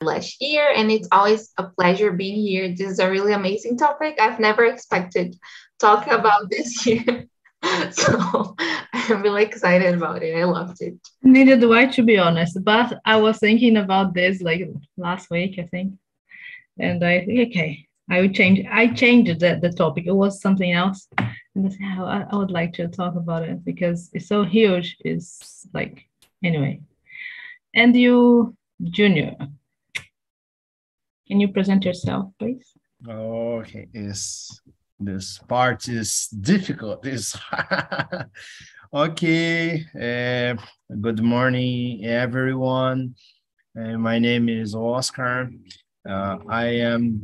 last year, and it's always a pleasure being here. This is a really amazing topic. I've never expected talk about this year. so I'm really excited about it. I loved it. Neither do I, to be honest. But I was thinking about this like last week, I think, and I okay, I would change. I changed the, the topic. It was something else, and I, said, oh, I, I would like to talk about it because it's so huge. It's like anyway. And you, Junior, can you present yourself, please? Okay, is this part is difficult. Is okay. Uh, good morning, everyone. Uh, my name is Oscar. Uh, I am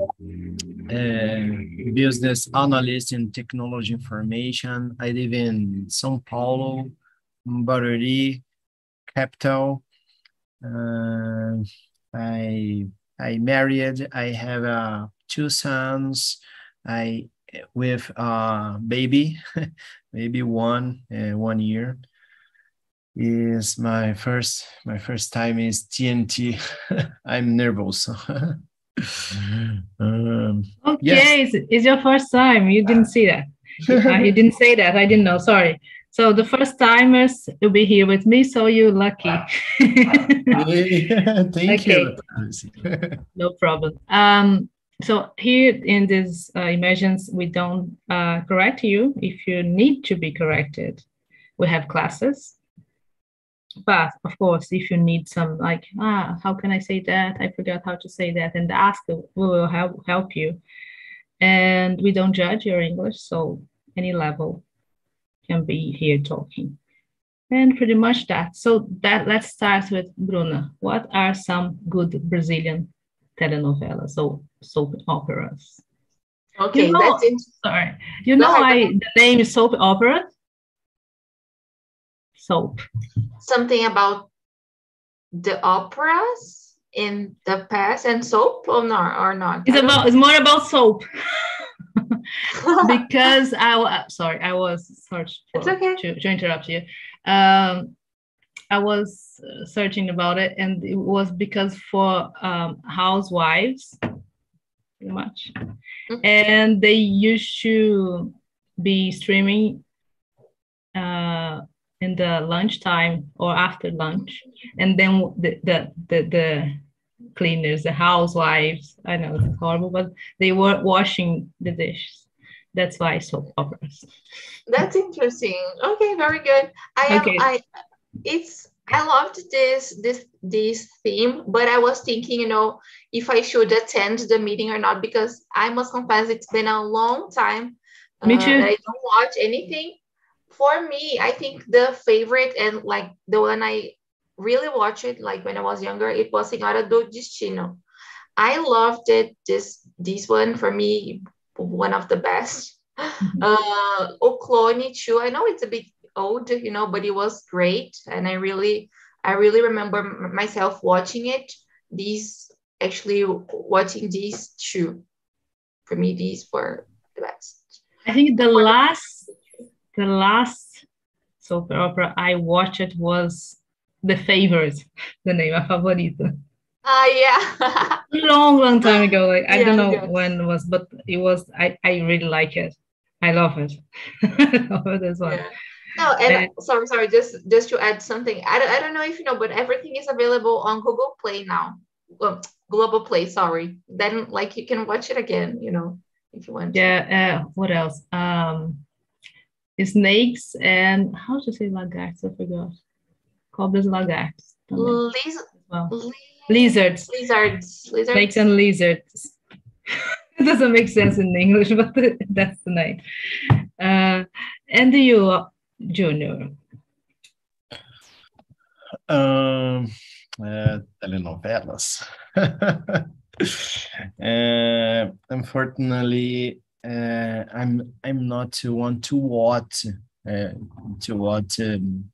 a business analyst in technology information. I live in São Paulo, Barueri, capital. Uh, I I married. I have uh, two sons. I with a baby, maybe one uh, one year. Is my first my first time is TNT. I'm nervous. um, okay, yes. it's, it's, your first time. You didn't see that. uh, you didn't say that. I didn't know. Sorry. So the first timers will be here with me, so you're lucky. Thank you. no problem. Um, so here in these uh, immersions, we don't uh, correct you if you need to be corrected. We have classes. But of course, if you need some like, ah, how can I say that? I forgot how to say that. And ask, we will help, help you. And we don't judge your English. So any level can be here talking. And pretty much that. So that let's start with Bruna. What are some good Brazilian telenovelas, so soap operas? Okay, you know, that's it. Sorry, you know why the name is soap opera? Soap. Something about the operas in the past and soap or not or not? It's about it's more about soap. because I was sorry, I was searched for, it's okay. to, to interrupt you. Um, I was uh, searching about it, and it was because for um, housewives, pretty much, mm-hmm. and they used to be streaming uh, in the lunchtime or after lunch, and then the the the, the cleaners, the housewives. I know it's horrible, but they were washing the dishes. That's why soap operas. That's interesting. Okay, very good. I am. Okay. I it's I loved this this this theme, but I was thinking, you know, if I should attend the meeting or not because I must confess it's been a long time. Me too. Uh, I don't watch anything. For me, I think the favorite and like the one I really watched it like when I was younger, it was Senhora do Destino. I loved it. This this one for me, one of the best. Mm-hmm. Uh, o Clone too. I know it's a bit old, you know, but it was great, and I really, I really remember myself watching it. These actually watching these two. For me, these were the best. I think the last, the last soap opera I watched was The Favorite, the name of Favorita. Ah, uh, yeah. long, long time ago. Like I yeah, don't know when it was, but it was. I I really like it. I love it. I love as well. Yeah. No, and sorry, sorry, just just to add something. I don't, I don't know if you know, but everything is available on Google Play now. Well, Globoplay, sorry. Then like you can watch it again, you know, if you want. Yeah. Uh, what else? Um, snakes and how to say lagartos? I forgot. Cobras lagartos. Liz- well. lizards. Lizards. Lizards. Snakes and lizards. it doesn't make sense in English, but that's the name. Uh, and you, Junior? Um, uh, telenovelas. uh, unfortunately, uh, I'm I'm not to want to watch uh, to watch um,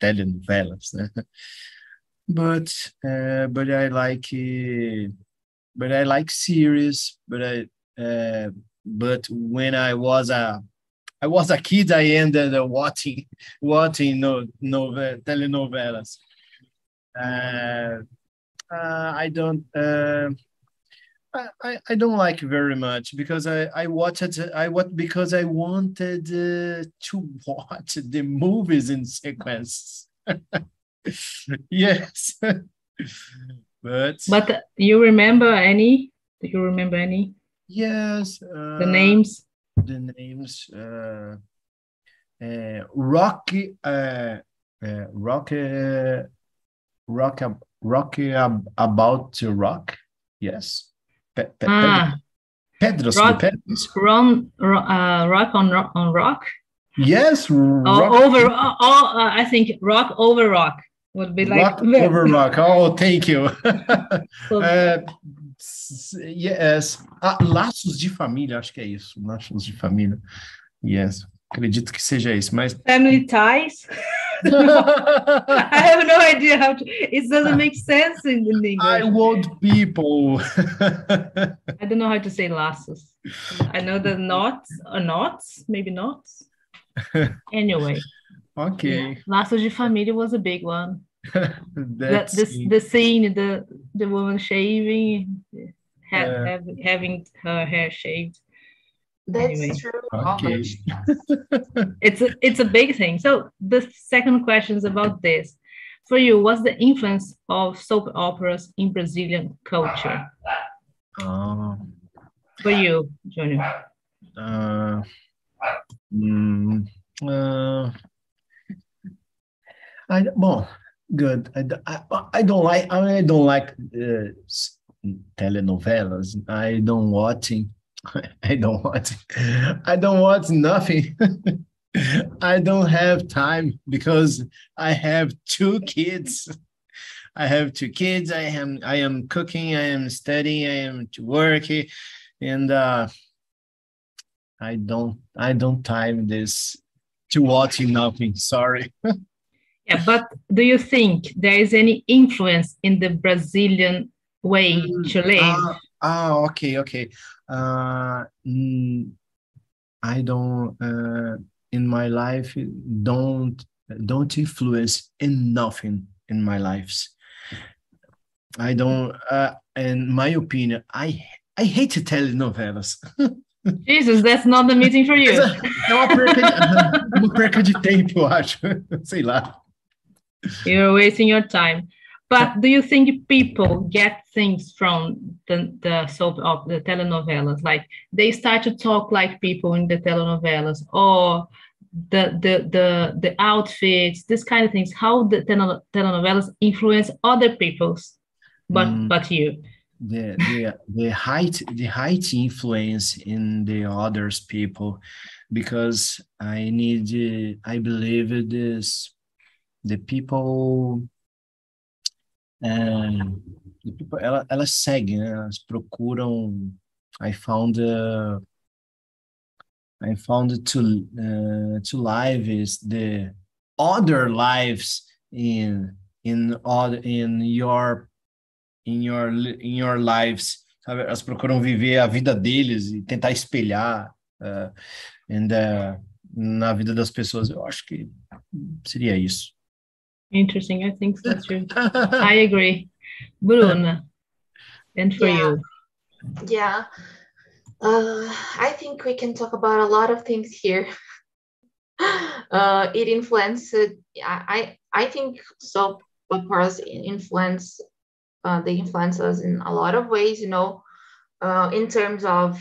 telenovelas, but uh, but I like uh, but I like series. But I uh, but when I was a I was a kid, I ended up watching watching no, no telenovelas. Uh, Uh, I don't. I, I don't like very much because I I watched I what because I wanted uh, to watch the movies in sequence. yes, but but you remember any? Do you remember any? Yes, uh, the names. The names. Uh, uh, Rocky. Uh, uh, Rocky. Rock. Rocky about to rock. Yes. Pe Pe ah. Pedros rock, Pedros. Ron, uh, rock on rock on rock. Yes. Rock. over. Uh, all, uh, I think rock over rock would be like rock over rock. Oh, thank you. uh, yes. Ah, laços de família, acho que é isso. Laços de família. Yes. Acredito que seja isso, mas. Family ties. I have no idea how to. It doesn't make ah. sense in, in English. I want people. I don't know how to say laços. I know the knots or knots, maybe knots. Anyway. Okay. Yeah. Laços de família was a big one. the, the, the scene, the the woman shaving, ha, yeah. having her hair shaved. That's anyway. true. Okay. it's a, it's a big thing. So the second question is about this. For you, what's the influence of soap operas in Brazilian culture? Um, For you, Junior. Uh, mm, uh, I well, good. I, I, I don't like I don't like uh, telenovelas. I don't watching I don't want I don't want nothing. I don't have time because I have two kids. I have two kids. I am I am cooking. I am studying. I am to work, and uh, I don't I don't time this to watching nothing. Sorry. yeah, but do you think there is any influence in the Brazilian way mm, to live? Uh, ah, okay, okay uh, I don't uh, in my life don't don't influence in nothing in my lives. I don't. Uh, in my opinion, I I hate telenovelas. Jesus, that's not the meeting for you. É uma perca, de, uma perca de tempo, eu acho. Sei lá. You're wasting your time. But do you think people get things from the, the soap of the telenovelas? Like they start to talk like people in the telenovelas, or the the the the outfits, this kind of things. How the telenovelas influence other people's, but mm. but you. The the the height the height influence in the others people, because I need I believe this the people é, ela, elas seguem, né? elas procuram. I found uh, I found two uh, two lives the other lives in in other in your in your in your lives sabe? elas procuram viver a vida deles e tentar espelhar uh, and, uh, na vida das pessoas eu acho que seria isso Interesting. I think so too. I agree. Bruna, and for yeah. you. Yeah. Uh, I think we can talk about a lot of things here. uh, it influenced, I, I think so operas influence, uh, they influence us in a lot of ways, you know, uh, in terms of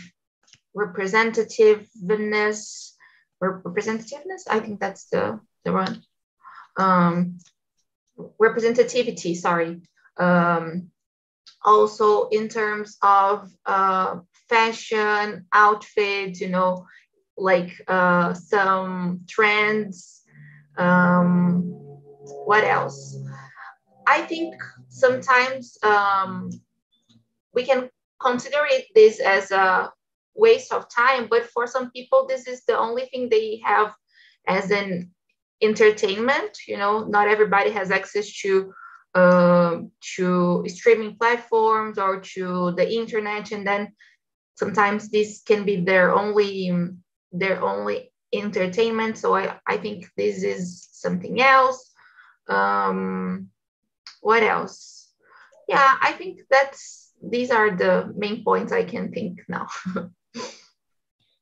representativeness, or representativeness, I think that's the, the one. Um, representativity, sorry. Um, also in terms of uh, fashion, outfits, you know, like uh, some trends. Um, what else? I think sometimes um, we can consider it this as a waste of time, but for some people, this is the only thing they have as an entertainment you know not everybody has access to uh, to streaming platforms or to the internet and then sometimes this can be their only their only entertainment so i, I think this is something else um, what else yeah, I think that's these are the main points I can think now.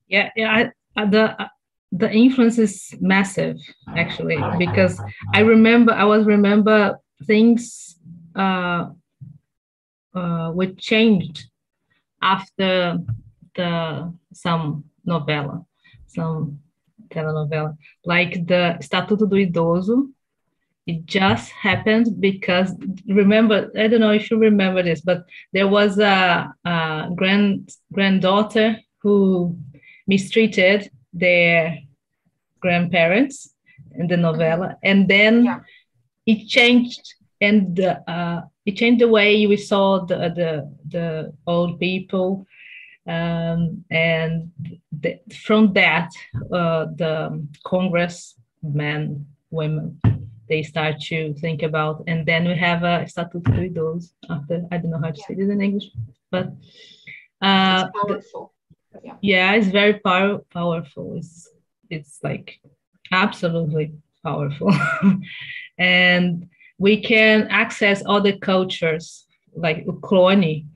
yeah, yeah. I, the the influence is massive actually because I remember I was remember things uh, uh, were changed after the some novela, some telenovela, like the Estatuto do Idoso it just happened because remember i don't know if you remember this but there was a, a grand granddaughter who mistreated their grandparents in the novella and then yeah. it changed and the, uh, it changed the way we saw the the, the old people um, and the, from that uh, the congress men women they start to think about. And then we have a Estatuto do Idoso after, I don't know how to yeah. say this in English, but uh, it's powerful. Yeah. yeah, it's very power, powerful. It's, it's like absolutely powerful. and we can access other cultures like O Clone.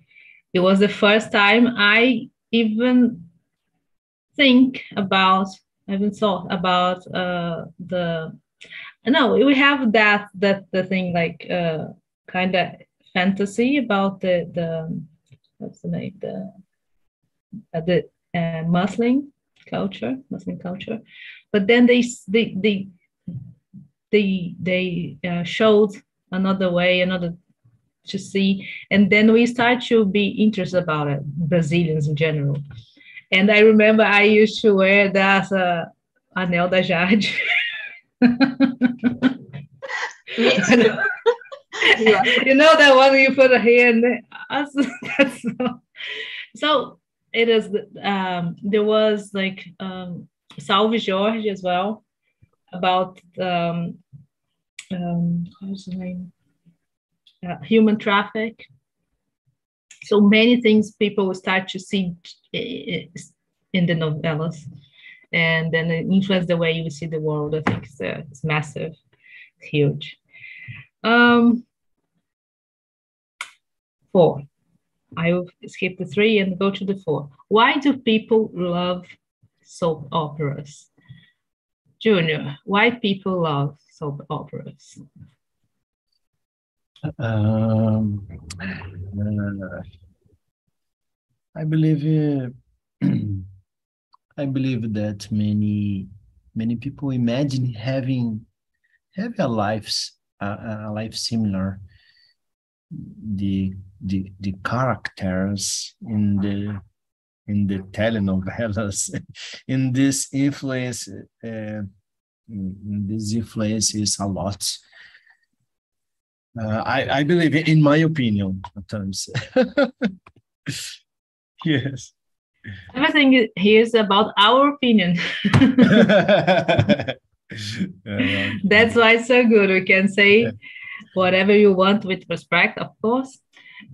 It was the first time I even think about, I even thought about uh, the no we have that that the thing like uh kind of fantasy about the the what's the name the the uh, muslim culture muslim culture but then they they they they, they uh, showed another way another to see and then we start to be interested about it brazilians in general and i remember i used to wear that uh, anel da jade yeah. You know that one you put a hand there. That's so, so it is um there was like um Salve Jorge as well about um um the name uh, human traffic so many things people start to see in the novellas and then it influence the way you see the world. I think it's, uh, it's massive, it's huge. Um, four. I will skip the three and go to the four. Why do people love soap operas? Junior, why people love soap operas? Um, uh, I believe uh, I believe that many many people imagine having have a life a life similar the the the characters in the in the telenovelas in this influence uh, this influence is a lot uh, I, I believe in my opinion at times yes Everything here is about our opinion. That's why it's so good. We can say whatever you want with respect, of course.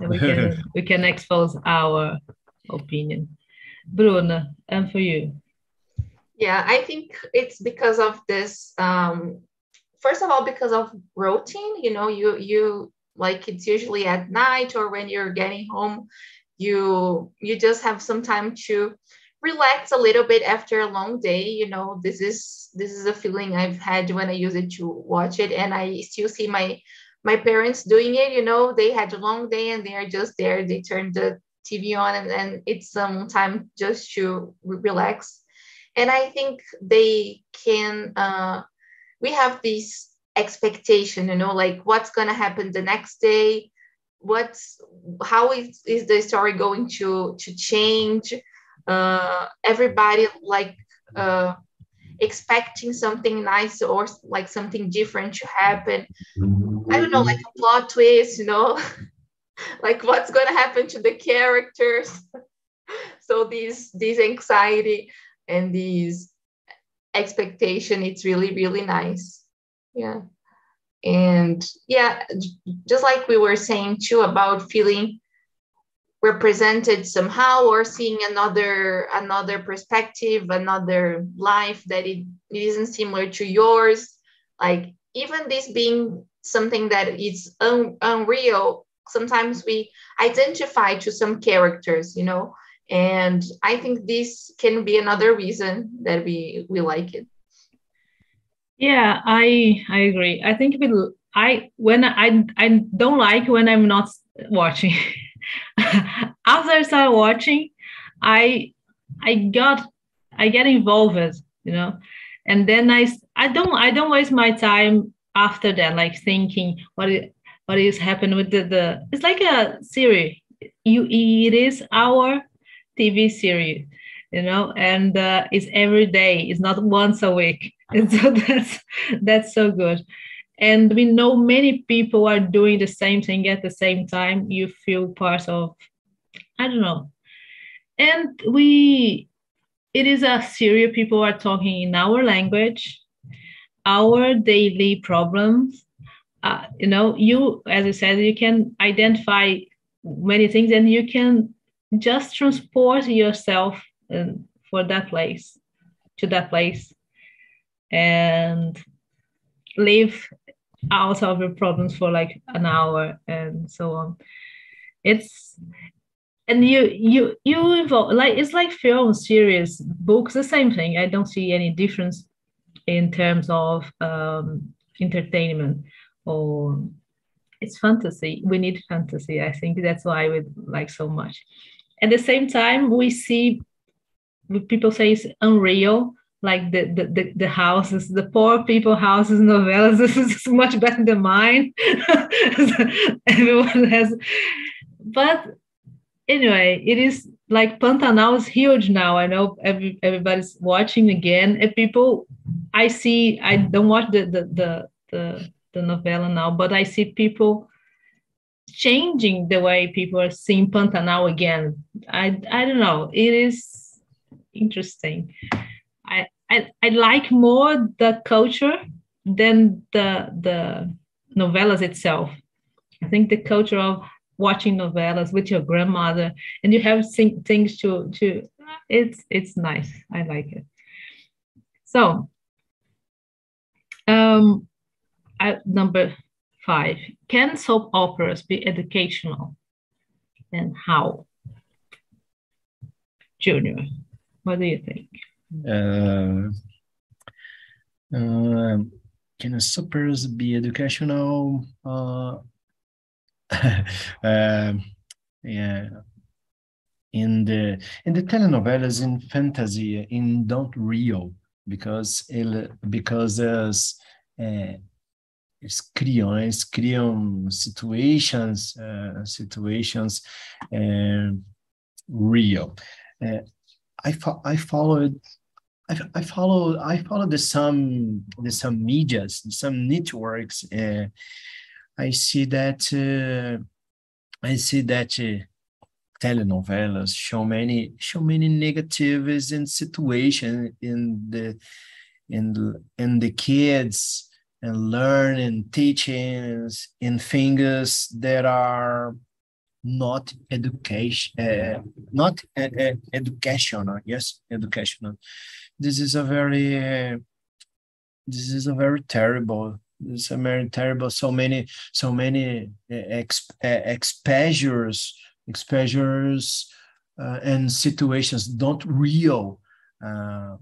we can we can expose our opinion. Bruna, and for you. Yeah, I think it's because of this. Um, first of all, because of routine. You know, you you like it's usually at night or when you're getting home you you just have some time to relax a little bit after a long day you know this is this is a feeling i've had when i use it to watch it and i still see my my parents doing it you know they had a long day and they are just there they turn the tv on and, and it's some time just to relax. And i think they can uh we have this expectation you know like what's going to happen the next day? What's how is, is the story going to to change uh, everybody like uh, expecting something nice or like something different to happen. I don't know like a plot twist you know? Like what's going to happen to the characters? So these this anxiety and these expectation it's really really nice. Yeah. And yeah just like we were saying too about feeling represented somehow or seeing another another perspective another life that it, it isn't similar to yours. Like even this being something that is un- unreal sometimes we identify to some characters you know? And i think this can be another reason that we we like it. Yeah i i agree. I think we i when i i don't like when i'm not watching after i start watching i i got i get involved you know? And then i i don't i don't waste my time after that like thinking what is, what is happening with the, the it's like a series. You it is our tv series you know? And uh, it's every day. It's not once a week. And so that's that's so good and we know many people are doing the same thing at the same time. You feel part of i don't know. And we it is a series people are talking in our language our daily problems. Uh, you know you as i said you can identify many things and you can just transport yourself um, for that place to that place and live out of your problems for like an hour and so on. It's and you you you involve like it's like film series books the same thing. I don't see any difference in terms of um, entertainment or it's fantasy. We need fantasy. I think that's why we like so much. At the same time we see people say it's unreal like the, the the, the houses the poor people houses novellas this is much better than mine. Everyone has but anyway it is like pantanal is huge now. I know every, everybody's watching again. And people i see i don't watch the the the, the, the novella now but i see people changing the way people are seeing pantanal again. I i don't know. It is interesting i i, I like more the culture than the the novellas itself. I think the culture of watching novellas with your grandmother and you have things to to it's it's nice. I like it. So um I, number five can soap operas be educational and how? Junior what do you think can soap operas be educational? Uh, uh, yeah, in the in the telenovelas in fantasy in don't real because ele because as é, eles criam situations uh, situations uh, real uh, I fo I followed I, I follow I follow the some the some medias some networks uh, I see that uh, I see that uh, telenovelas show many show many negatives in situation in the in in the kids and learning teachings in things that are not education uh, not uh, uh, educational yes educational this is a very uh, this is a very terrible it's a very terrible so many so many exp, exposures exposures uh, and situations don't real. Uh,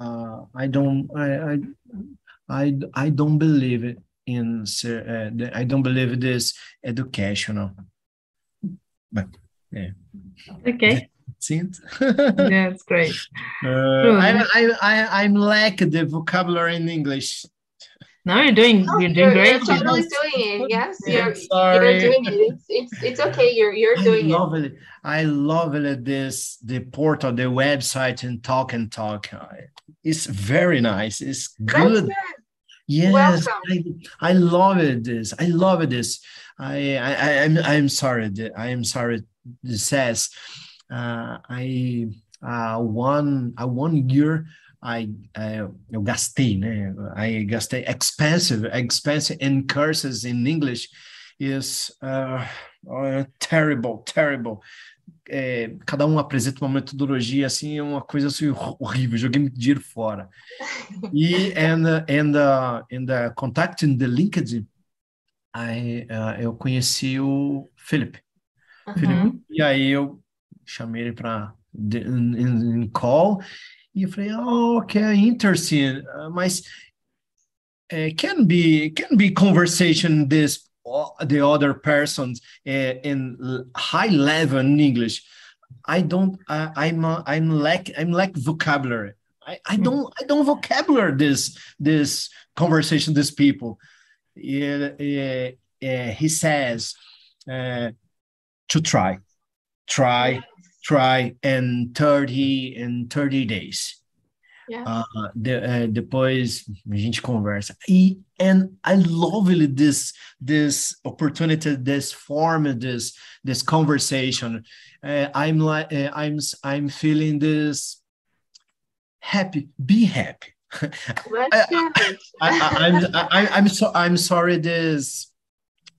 uh, I don't I, I I I don't believe it in uh, I don't believe this educational but yeah. Okay Seems. yeah, it's great. Uh, I, I, I, I'm lack the vocabulary in English. No, you're doing you're doing you're, great. You're totally doing it. Yes, you're, sorry. you're doing it. It's, it's it's okay. You're you're doing I love it. it. I love it. This the portal, the website, and talk and talk. It's very nice. It's good. Yes, I, I love it. This I love it. This I I I'm I'm sorry. I am sorry. This says uh, I uh, one uh, one year I uh, eu gastei, né? I gastei expensive, expensive in courses in English is uh, uh, terrible, terrible. é, cada um apresenta uma metodologia assim, é uma coisa assim, horrível, joguei muito dinheiro fora. E and, and, uh, and uh, contacting the LinkedIn, I, uh, eu conheci o Felipe. Uhum. Felipe. E aí eu chamei ele para em call e eu falei, oh, ok, interesting, uh, mas uh, can be can be conversation this the other persons uh, in high level in English. I don't. I, I'm. Uh, I'm lack. I'm lack vocabulary. I, I hmm. don't. I don't vocabulary this this conversation. These people. Uh, uh, he says uh, to try, try, try, and thirty in thirty days. Yeah. Uh, de, uh, depois a gente conversa. E and I love this this opportunity, this form, this this conversation. Uh, I'm like uh, I'm I'm feeling this happy. Be happy. I, I, I'm I, I'm so I'm sorry this.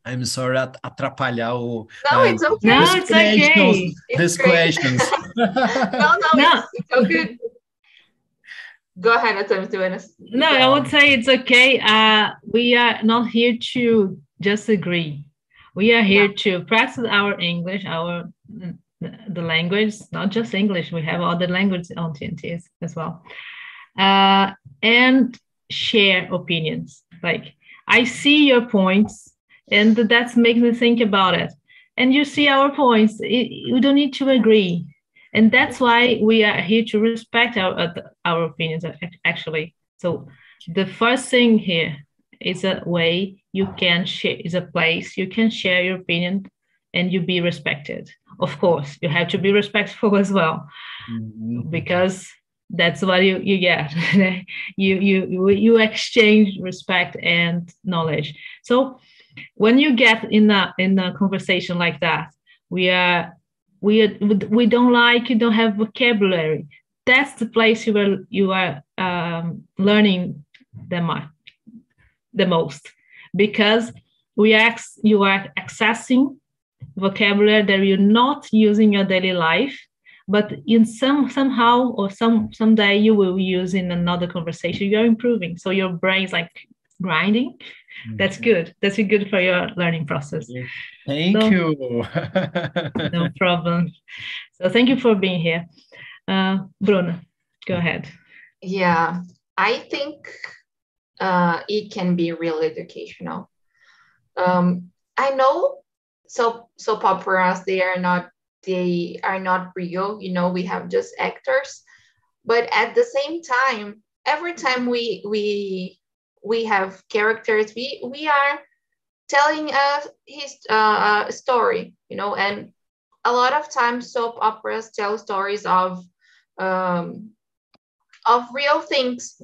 I'm sorry atrapalhar o. No, uh, it's okay. No, it's okay. These questions. no, no, no. It's, it's so good. Go ahead, Attorney No, I would say it's okay. Uh, we are not here to just agree. We are here yeah. to practice our English, our the language, not just English. We have other languages on TNTs as well, uh, and share opinions. Like I see your points, and that makes me think about it. And you see our points. It, you don't need to agree and that's why we are here to respect our uh, our opinions actually so the first thing here is a way you can share is a place you can share your opinion and you be respected of course you have to be respectful as well mm-hmm. because that's what you, you get you you you exchange respect and knowledge so when you get in a in a conversation like that we are we we don't like you don't have vocabulary. That's the place you are you are um, learning the the most. Because we are you are accessing vocabulary that you're not using your daily life but in some somehow or some someday you will use in another conversation. You're improving. So your brain's like grinding that's good. That's good for your learning process. Thank so, you. no problem. So thank you for being here. Uh, Bruno, go ahead. Yeah, I think uh, it can be real educational. Um, I know so soap operas they are not they are not real. You know, we have just actors, but at the same time, every time we we we have characters. We we are telling a his uh, a story you know and a lot of times soap operas tell stories of um, of real things.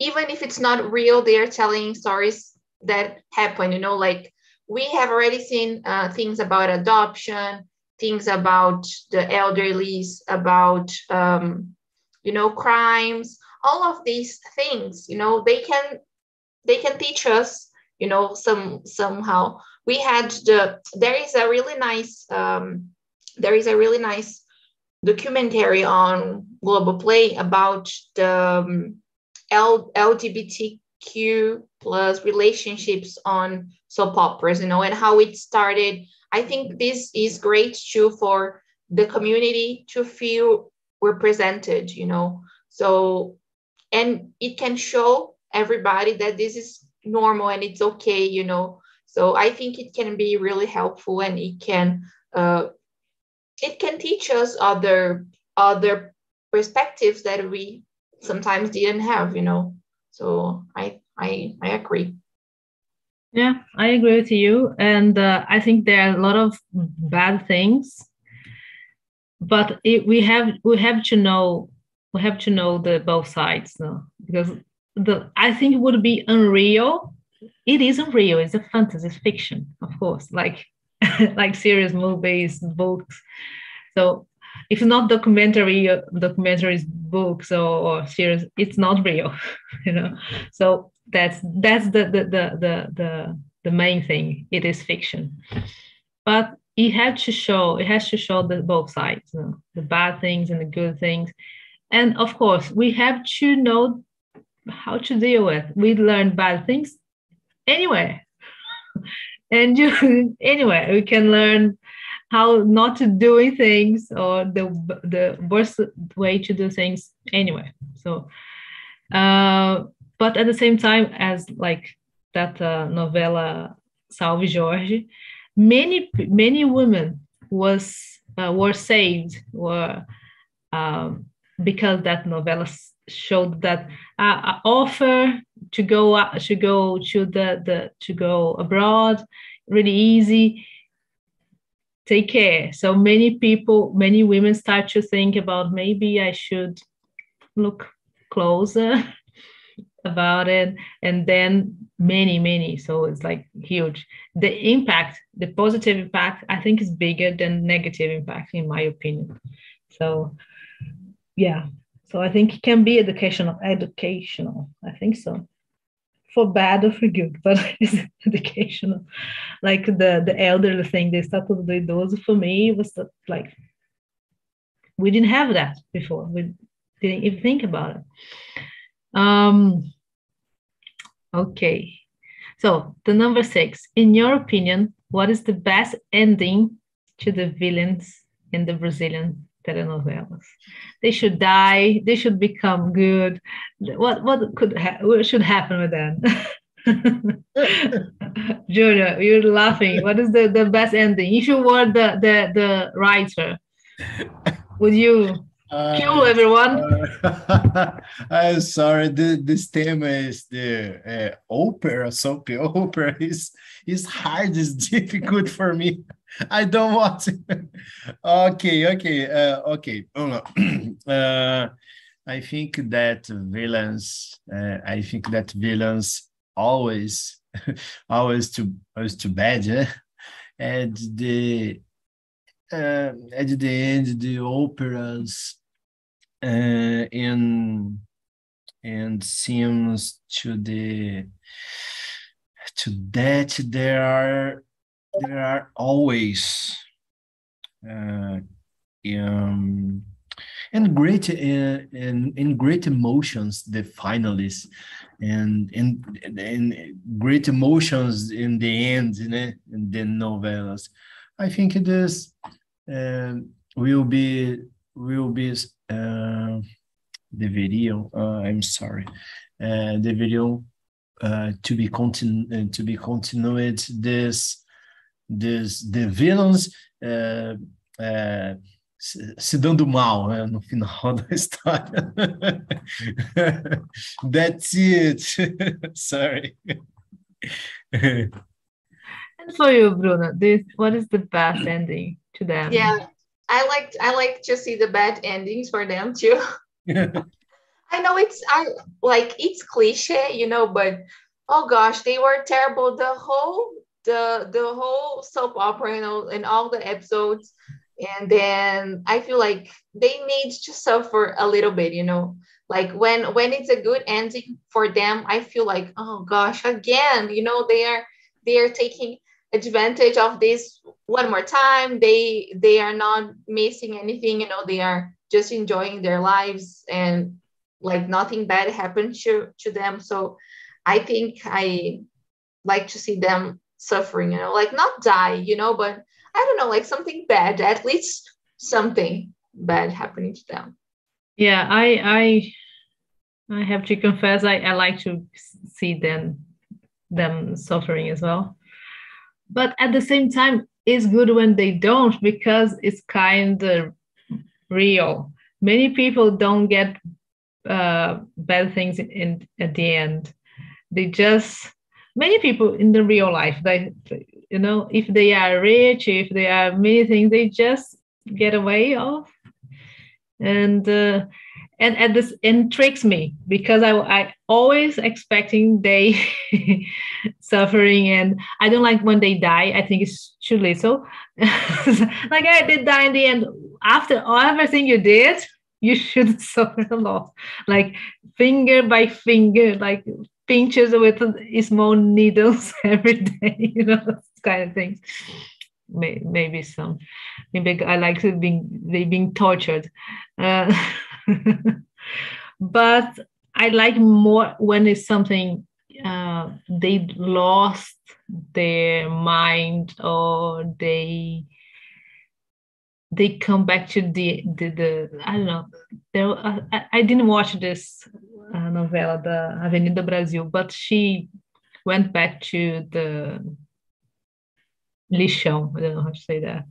Even if it's not real they are telling stories that happen you know like we have already seen uh, things about adoption things about the elderlies about um, you know crimes all of these things you know they can they can teach us you know some somehow. We had the there is a really nice um, there is a really nice documentary on Globoplay about the um, L- lgbtq plus relationships on soap operas you know and how it started. I think this is great too for the community to feel represented you know. So and it can show everybody that this is normal and it's okay you know. So i think it can be really helpful and it can uh, it can teach us other other perspectives that we sometimes didn't have you know. So i i i agree. Yeah i agree with you. And uh, i think there are a lot of bad things. But it, we have we have to know we have to know the both sides no? because the I think it would be unreal. It is unreal. It's a fantasy, it's fiction, of course, like like serious movies, books. So if not documentary, uh, documentaries, books or, or series, it's not real, you know. So that's that's the the the the the, the main thing. It is fiction, but it has to show it has to show the both sides you know, the bad things and the good things and of course we have to know how to deal with we learn bad things anyway. and you anyway we can learn how not to doing things or the the worst way to do things anyway so uh, but at the same time as like that uh, novella salve jorge many many women was uh, were saved were um, because that novella showed that uh, offer to go uh, to go to the, the to go abroad really easy. Take care. So many people many women start to think about maybe i should look closer about it. And then many many. So it's like huge. The impact the positive impact i think is bigger than negative impact in my opinion. So yeah so i think it can be educational educational i think so. For bad or for good but it's educational. Like the the elderly thing they started do idoso for me was like we didn't have that before. We didn't even think about it. Um, okay. So the number six, in your opinion, what is the best ending to the villains in the Brazilian telenovelas? They should die. They should become good. What what could ha- what should happen with them? Julia, you're laughing. What is the, the best ending? If you were the the the writer, would you uh, Kill everyone. Uh, I'm sorry. The, this theme is the uh, opera, soap opera is is hard, is difficult for me. I don't want to. okay, okay, uh, okay. uh, I think that villains. Uh, I think that villains always, always too, always too bad. Eh? And the uh, at the end, the operas uh, and and seems to the to that there are there are always uh, um, and great uh, and in great emotions the finalists and in and great emotions in the end know, in the novellas. I think this uh, will be will be uh, deveriam, uh, I'm sorry, uh, video uh, to be continu uh, to be continued this this the villains uh, uh, se dando mal né, no final da história. That's it. Sorry. and for you, Bruno, this what is the best ending to them? Yeah, I like I like to see the bad endings for them too. I know it's I like it's cliche, you know, but oh gosh, they were terrible. The whole the the whole soap opera, and all the episodes. And then I feel like they need to suffer a little bit, you know. Like when when it's a good ending for them, I feel like, oh gosh, again, you know, they are they are taking advantage of this one more time they they are not missing anything you know they are just enjoying their lives and like nothing bad happened to to them so i think i like to see them suffering you know like not die you know but i don't know like something bad at least something bad happening to them. Yeah i i i have to confess i, I like to see them them suffering as well. But at the same time it's good when they don't because it's kind of real. Many people don't get uh, bad things in, in, at the end. They just many people in the real life they you know if they are rich if they are many things they just get away of and uh, and at this tricks me because I I always expecting they suffering and I don't like when they die. I think it's too little. like I did die in the end. After everything you did, you should suffer a lot. Like finger by finger, like pinches with small needles every day, you know, kind of things. may, maybe some maybe I like being they being tortured. Uh, but I like more when it's something uh, they lost their mind or they they come back to the the, the I don't know. There, uh, I, I didn't watch this uh, novela, the Avenida Brasil, but she went back to the lixão. I don't know how to say that.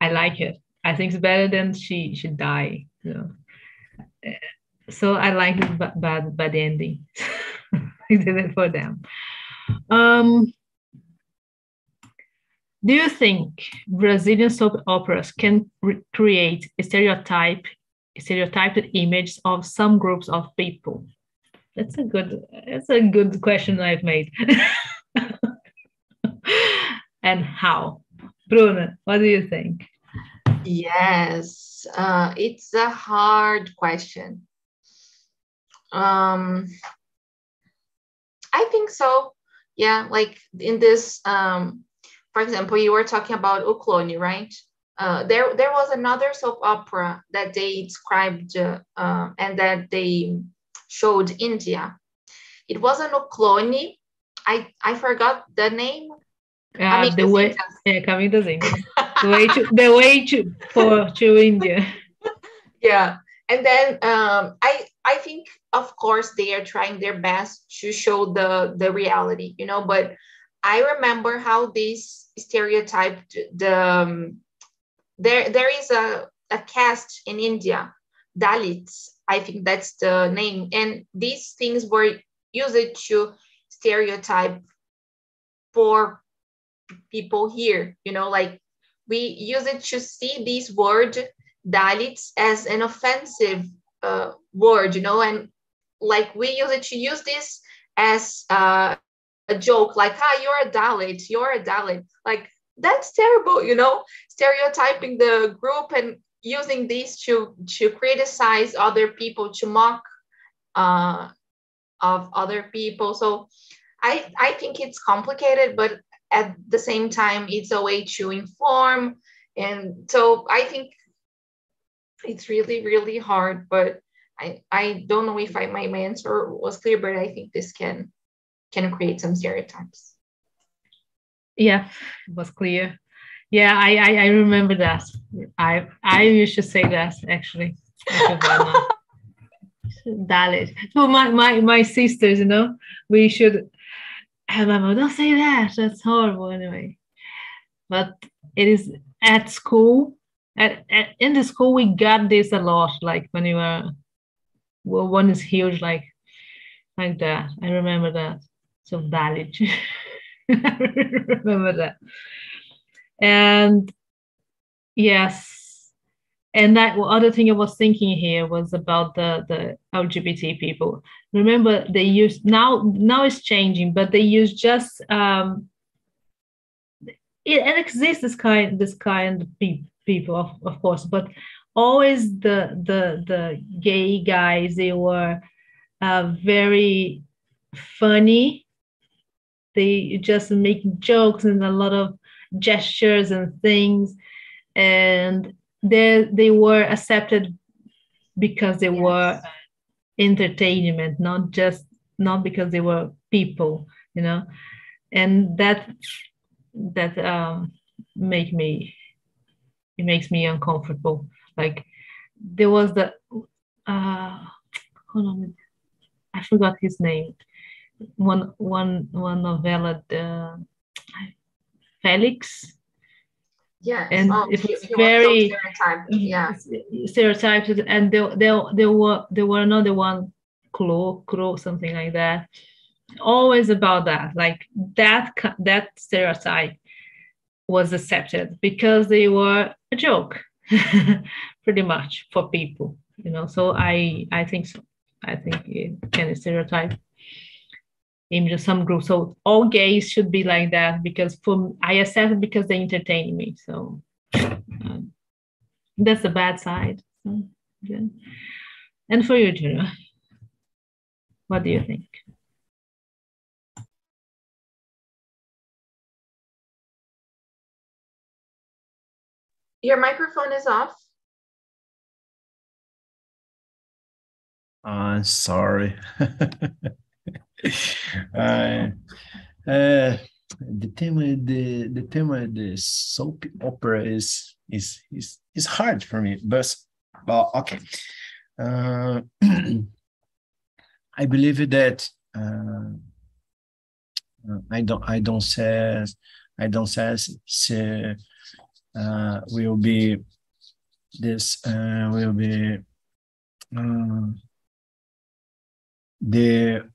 I like it. I think it's better than she should die. You know. So I like the bad bad ending. I did it for them. Um, do you think Brazilian soap operas can create stereotype, stereotyped image of some groups of people? That's a good. That's a good question I've made. and how? Bruno, what do you think? Yes, uh, it's a hard question. Um, I think so. Yeah, like in this, um, for example, you were talking about O Clone, right? Uh, there, there was another soap opera that they described uh, uh, and that they showed India. It was an O Clone. I, I forgot the name. Uh, the way, yeah, coming to India. the way to the way to for to India. Yeah, and then um, I I think of course they are trying their best to show the the reality, you know. But I remember how this stereotyped the um, there there is a a caste in India, Dalits. I think that's the name, and these things were used to stereotype poor people here. You know, like we use it to see this word Dalits as an offensive uh, word, you know, and like we use it to use this as uh, a joke, like, ah, you're a Dalit, you're a Dalit. Like, that's terrible, you know, stereotyping the group and using these to to criticize other people, to mock uh, of other people. So I I think it's complicated, but at the same time, it's a way to inform. And so I think it's really, really hard, but I, I don't know if I, my, my answer was clear, but I think this can can create some stereotypes. Yeah, it was clear. Yeah, I, I, I remember that. I I used to say that actually. Dalit. So my, my my sisters, you know, we should have my mom, don't say that. That's horrible anyway. But it is at school. At, at in the school we got this a lot, like when you were well, one is huge, like like that. I remember that. So valid. Remember that. And yes, and that other thing I was thinking here was about the the LGBT people. Remember, they use now now it's changing, but they use just um, it, it exists this kind this kind of people, of, of course, but always the the the gay guys they were uh, very funny they just making jokes and a lot of gestures and things and they they were accepted because they yes. were entertainment not just not because they were people you know and that that um make me it makes me uncomfortable like there was the uh hold on, I forgot his name. One one one novella, the Felix. Yeah, and oh, it was very stereotyped. Yeah, stereotyped, and there there there were there were another one, Clo, Cro, something like that. Always about that, like that that stereotype was accepted because they were a joke pretty much for people you know so i i think so i think it can stereotype image some group so all gays should be like that because for i accept it because they entertain me so um, that's the bad side so, yeah. and for you Julia, what do you think Your microphone is off. I'm sorry. uh, the theme the the theme of the soap opera is is is is hard for me, but well, okay. Uh, I believe that uh, I don't I don't say I don't say, uh, will be this uh, will be the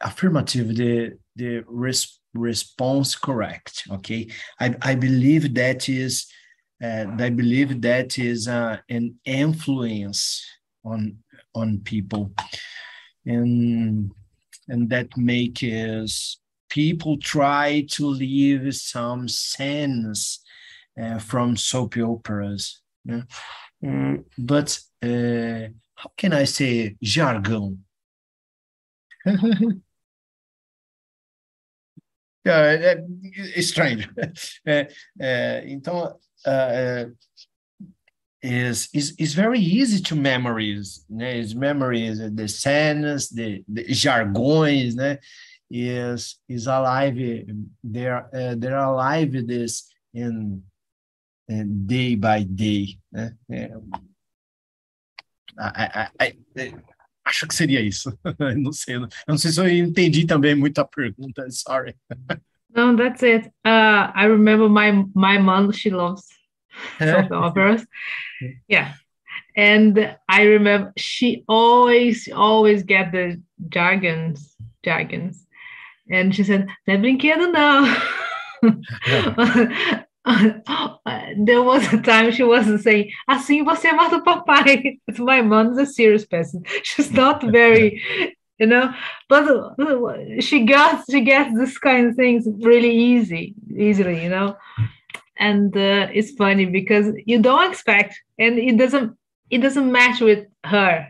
affirmative the the res response correct okay? I i believe that is uh, i believe that is uh, an influence on on people. And and that makes people try to leave some sense uh, from soap operas. Yeah? mm, but uh, how can i say jargon é, é, estranho. É, é, então, uh, is is is very easy to memories, né? Is memories, the scenes, the, the jargões, né? Is is alive. They're uh, they're alive this in, in day by day? I, I, I, Acho que seria isso. não sei. Eu não sei se eu entendi também muito a pergunta. Sorry. No, that's it. Uh, I remember my my mom. She loves soap operas. Yeah, and I remember she always always get the jargons jargons, and she said, "Não é brinquedo não." there was a time she wasn't saying, assim você mata o papai. My mom's a serious person. She's not very, you know, but she gets she gets this kind of things really easy, easily, you know. And uh, it's funny because you don't expect, and it doesn't it doesn't match with her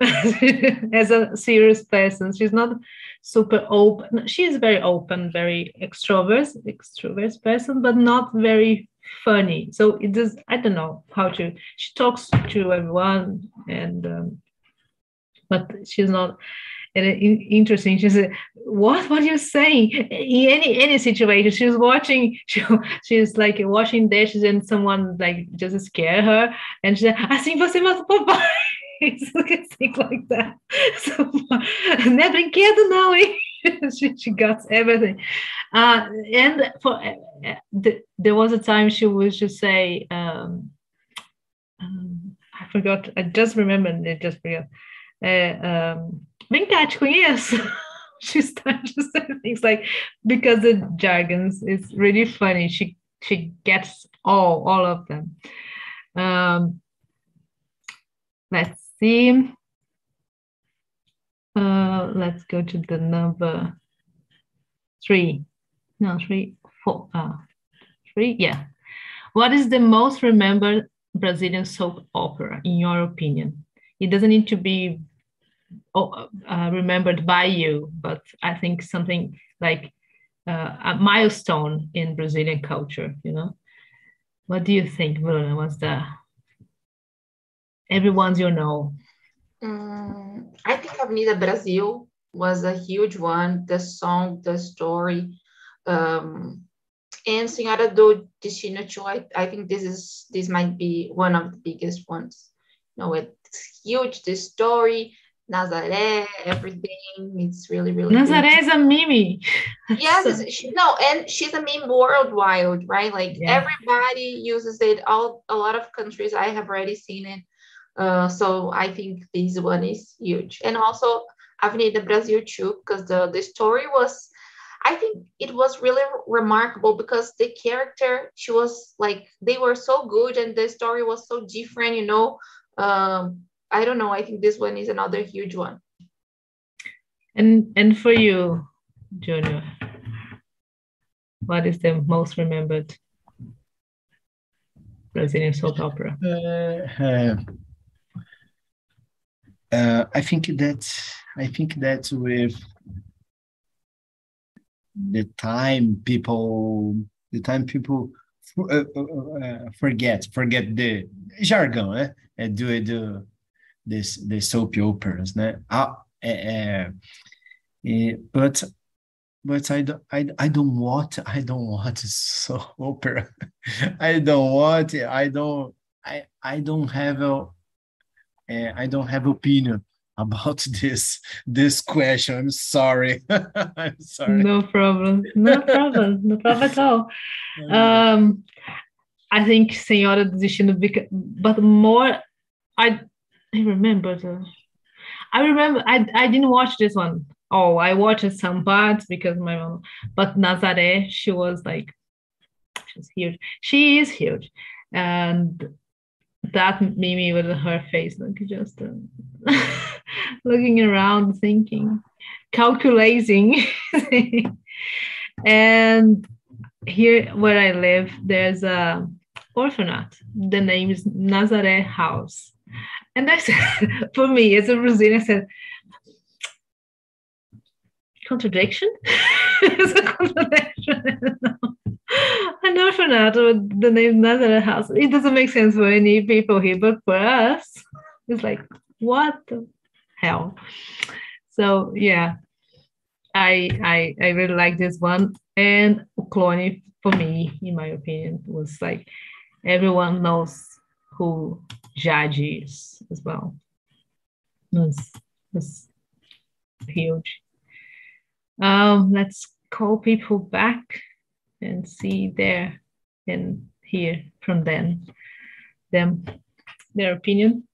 as a serious person. She's not super open. She is very open, very extrovert, extrovert person, but not very funny. So it is. I don't know how to. She talks to everyone, and um, but she's not. And interesting. She said, "What? What are you saying?" In any any situation, she's watching. She, she's like washing dishes, and someone like just scare her, and she said, "Assim você mata o papai." Things like that. So, não é brinquedo não, she, got everything. Uh, and for uh, the, there was a time she would just say, um, um, I forgot, I just remembered, I just forgot. Uh, um, Vem she started to say things like because the jargons is really funny. She she gets all all of them. Um, let's see. Uh, let's go to the number three. No, three, four, uh, three, yeah. What is the most remembered Brazilian soap opera, in your opinion? It doesn't need to be oh, uh, remembered by you, but I think something like uh, a milestone in Brazilian culture, you know? What do you think, Bruno? What's the everyone's you know? Um, I think Avenida Brasil was a huge one. The song, the story, um, and Senhora do Destino too. I, I think this is this might be one of the biggest ones. You know, it's huge. The story, Nazaré, everything. It's really, really. Nazaré is a meme. yes, she, no, and she's a meme worldwide, right? Like yeah. everybody uses it. All a lot of countries. I have already seen it. Uh, so I think this one is huge. And also Avenida Brasil too, because the, the story was, I think it was really remarkable because the character, she was like, they were so good and the story was so different, you know. Um, I don't know. I think this one is another huge one. And and for you, Junior, what is the most remembered Brazilian soap opera? Uh, uh, uh, I think that I think that with the time people the time people uh, uh, forget forget the jargon né? É do do this the soap operas, né? Ah, é, é, but but I don't I, I don't want I don't want soap opera. I don't want I don't I I don't have a uh, I don't have opinion about this this question. I'm sorry. I'm sorry. No problem. No problem. no problem at all. Um, I think Senhora Destino, but more, I, I remember the, I remember I, I didn't watch this one. Oh, I watched some parts because my mom, but Nazaré, she was like, she's huge. She is huge, and that meme with her face, like just uh, looking around, thinking, calculating. and here where I live, there's a orphanage. The name is Nazaré House. And said, for me as a Brazilian, I said, contradiction? it's a contradiction. An orphanage with the name Nazareth House. It doesn't make sense for any people here, but for us, it's like, what the hell? So yeah, I I I really like this one. And Clone for me, in my opinion, was like everyone knows who Jade is as well. Was was huge. Um, let's call people back and see there and hear from them, them their opinion.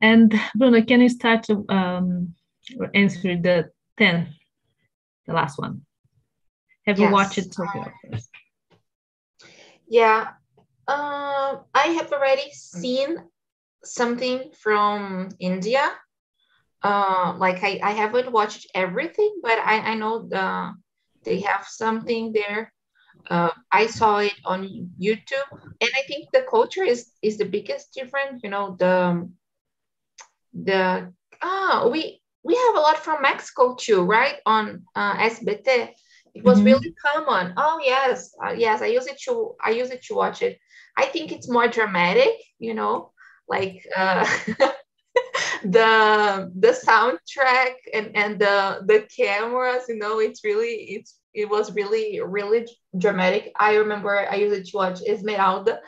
And Bruno, can you start to um, answer the 10th, the last one? Have yes. you watched it? Yeah, uh, I have already seen something from India. Uh, like I, I haven't watched everything, but I, I know the they have something there. Uh, I saw it on YouTube, and I think the culture is is the biggest difference. You know, the the ah we we have a lot from Mexico too, right? On uh, SBT, it was mm-hmm. really common. Oh yes, uh, yes, I use it to I use it to watch it. I think it's more dramatic, you know, like uh, the the soundtrack and and the the cameras you know it's really it's it was really really dramatic i remember i used to watch esmeralda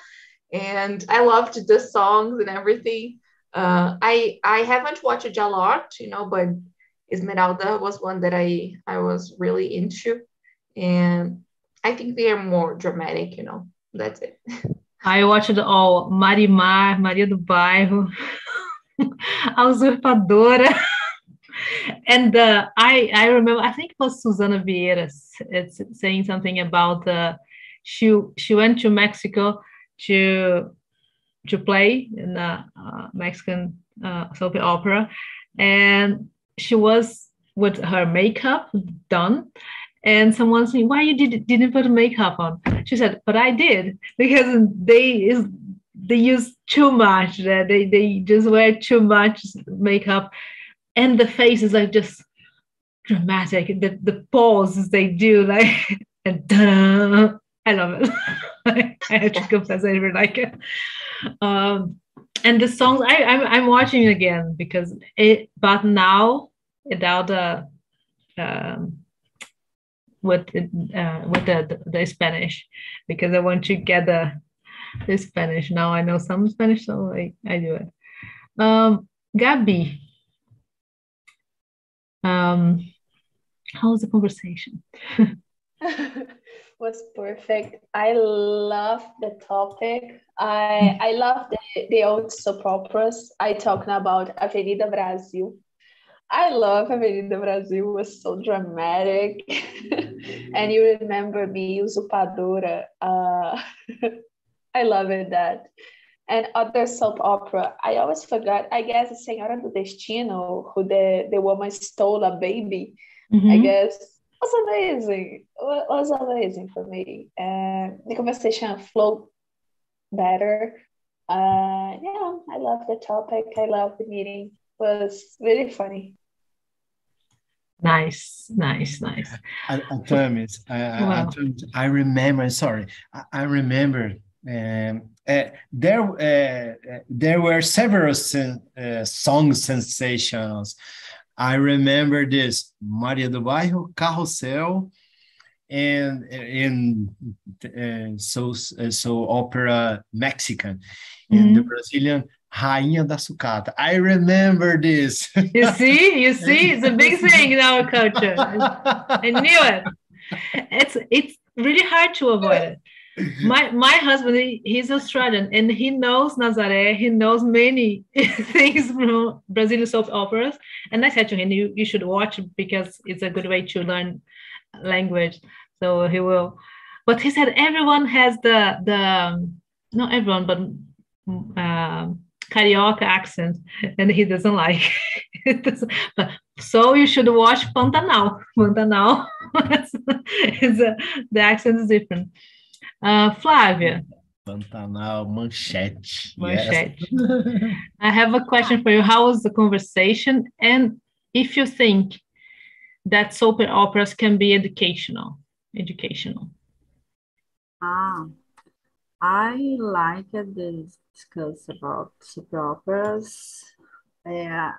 and i loved the songs and everything uh, i i haven't watched a lot you know but esmeralda was one that i i was really into and i think they are more dramatic you know that's it I watched all Marimar, Maria do Bairro. a usurpadora. And uh, I I remember I think it was Susana Vieiras it's saying something about uh, she she went to Mexico to to play in the uh, Mexican uh, soap opera, and she was with her makeup done. And someone said, "Why you did, didn't put makeup on?" She said, "But I did because they is they use too much. They they just wear too much makeup, and the faces like just dramatic. The the pauses they do like and da I love it. I have to confess, I really like it. Um, and the songs I I'm, I'm watching it again because it. But now without the um, with uh, with the, the Spanish because I want to get the the Spanish. Now I know some Spanish, so I, I do it. Um, Gabi, um, how was the conversation? was perfect. I love the topic. I I love the, the old soap operas. I talking about Avenida Brasil. I love Avenida Brasil. It was so dramatic. and you remember me, Usurpadora. Uh, I love it that. And other soap opera, I always forgot. I guess the Senhora do Destino, who the, the woman stole a baby, mm-hmm. I guess it was amazing. It was amazing for me. And the conversation flowed better. Uh, yeah, I love the topic. I love the meeting. It was really funny. Nice, nice, nice. Artemis, I, wow. I I remember, sorry, I, I remember uh, there uh, there were several sen uh, song sensations. I remember this Maria do Bairro, Carrossel, and in uh, so so opera Mexican, and mm -hmm. the Brazilian Rainha da Sucata. I remember this. you see, you see, it's a big thing in our culture. I knew it. It's it's really hard to avoid it. My my husband, he, he's Australian and he knows Nazaré. He knows many things from Brazilian soap operas. And I said to him, you, you should watch because it's a good way to learn language. So he will. But he said everyone has the the not everyone, but. Um, carioca accent and he doesn't like it. so you should watch Pantanal. Pantanal is the accent is different. Uh, Flávia. Pantanal, manchete. Manchete. Yes. I have a question for you. How was the conversation? And if you think that soap operas can be educational, educational. Ah, I like this discuss about soap operas. Yeah.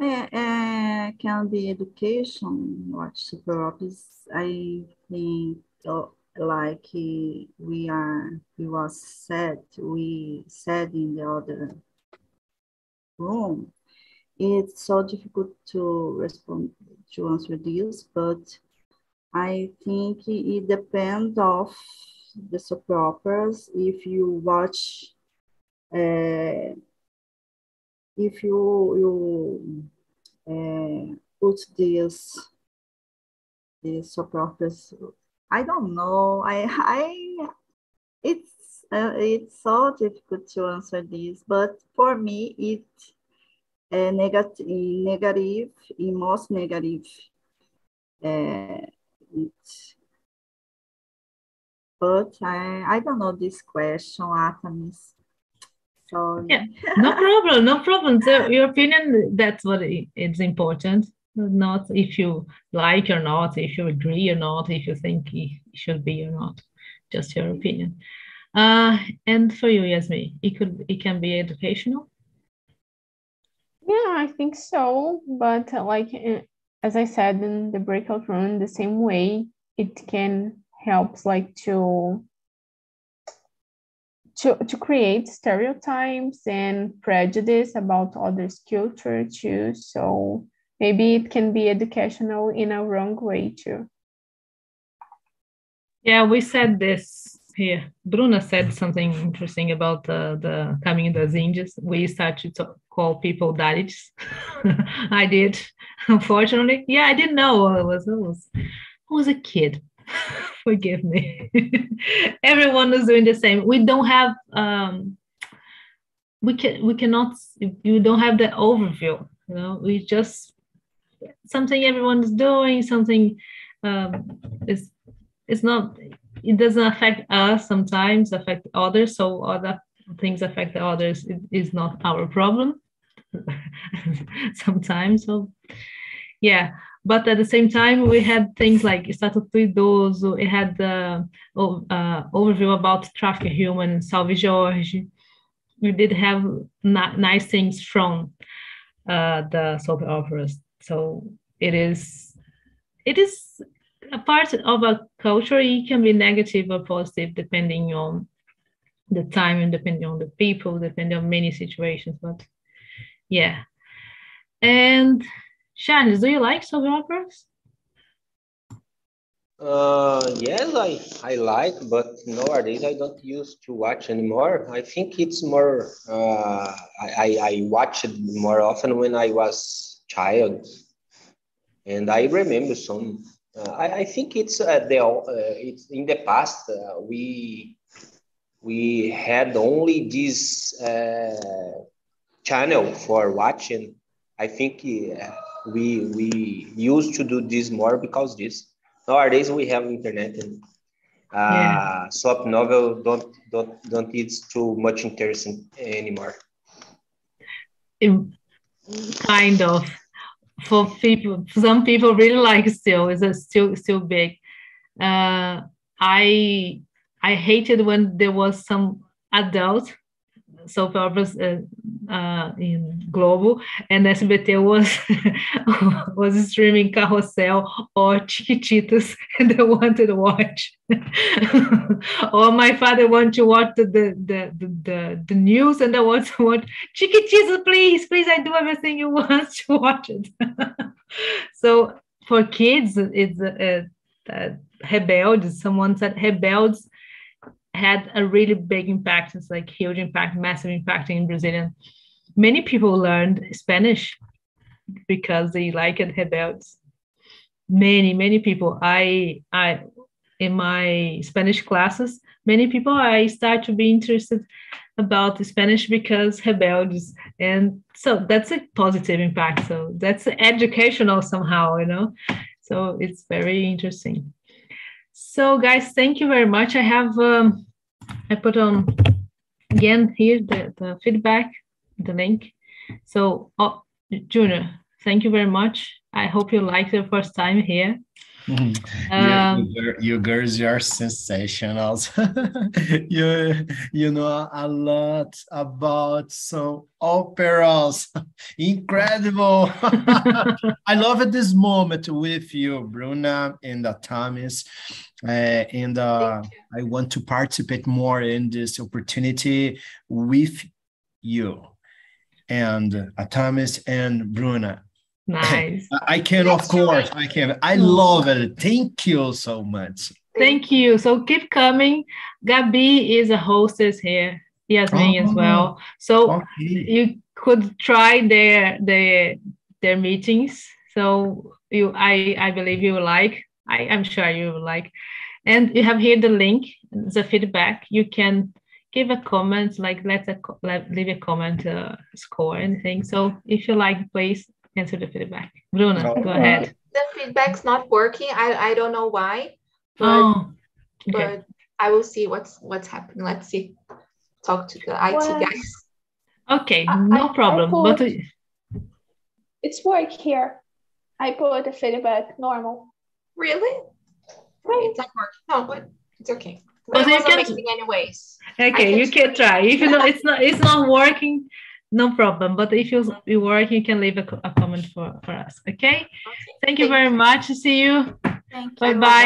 é, é, can be education, watch soap operas. I think uh, like we are, we was said, we said in the other room, it's so difficult to respond to answer this, but I think it depends of the soap operas. If you watch, uh, if you you uh, put this soap operas, I don't know. I I it's uh, it's so difficult to answer this, but for me it uh, negative negative most negative. Uh, it but I, I don't know this question, Artemis. Sorry. Yeah, no problem, no problem. So your opinion, that's what it's important. Not if you like or not, if you agree or not, if you think it should be or not. Just your opinion. Uh, and for you, Yasmin, it could it can be educational. Yeah, I think so. But like as I said in the breakout room, the same way it can help like to to, to create stereotypes and prejudice about others' culture too. So maybe it can be educational in a wrong way too. Yeah, we said this here. Bruna said something interesting about the, the Caminho das Índias. We started to call people Dalits. I did, unfortunately. Yeah, I didn't know I was. I was, I was a kid. forgive me everyone is doing the same we don't have um we can we cannot you don't have the overview you know we just something everyone is doing something um is it's not it doesn't affect us sometimes affect others so other things affect the others it is not our problem sometimes so yeah but at the same time we had things like Estatuto do Idoso, it had the uh, overview about trafficking human, Salve Jorge. We did have nice things from uh, the soap operas. So it is, it is a part of a culture. It can be negative or positive depending on the time and depending on the people, depending on many situations. But yeah, and Charles, do you like soap operas? Uh, yes, I, I like, but nowadays I don't use to watch anymore. I think it's more, uh, I, I watched more often when I was child. And I remember some, uh, I, I think it's uh, the, uh, it's in the past, uh, we, we had only this uh, channel for watching. I think uh, we we used to do this more because this nowadays we have internet and uh, yeah. soap novel don't don't don't need too much interesting anymore kind of for people, some people really like still. It's a still still big. Uh, I I hated when there was some adult operas uh, uh, in Globo, and SBT was was streaming Carrossel or Chiquititas, and I wanted to watch. or my father wanted to watch the the, the the, the, news, and I want to watch Chiquititas, please, please, I do everything you want to watch it. so for kids, it's uh, uh, Rebeldes. Someone said Rebeldes had a really big impact. It's like huge impact, massive impact in Brazilian. Many people learned Spanish because they liked Rebeldes. Many, many people. I, I, in my Spanish classes, many people I start to be interested about Spanish because Rebeldes, and so that's a positive impact. So that's educational somehow, you know. So it's very interesting. So guys, thank you very much. I have, um, I put on again here the, the feedback, the link. So oh, Junior, thank you very much. I hope you liked your first time here. Um, you, you, girls are sensational. you you know a lot about some operas. Incredible. I love this moment with you, Bruna and uh, Thomas. Uh, and uh, I want to participate more in this opportunity with you and uh, Thomas and Bruna. Nice. I can, of course, I can. I love it. Thank you so much. Thank you. So keep coming. Gabi is a hostess here. Yasmin oh, as well. So okay. you could try their their their meetings. So you, I I believe you will like. I am sure you will like. And you have here the link, the feedback. You can give a comment, like let a let, leave a comment, uh, score anything. So if you like, please answer the feedback. Bruna, oh, go uh, ahead. The feedback's not working. I, I don't know why, but, oh, okay. but I will see what's what's happening. Let's see. Talk to the IT well, guys. Okay, no I, problem. I put, but it's work here. I put the feedback normal. Really? Right. It's not working. No, but it's okay. But, but you can, anyways. Okay, you can try. If you know it's not it's not working, no problem. But if you, you work, you can leave a, a comment for, for us. Okay? okay. Thank you very much. See you. Bye bye.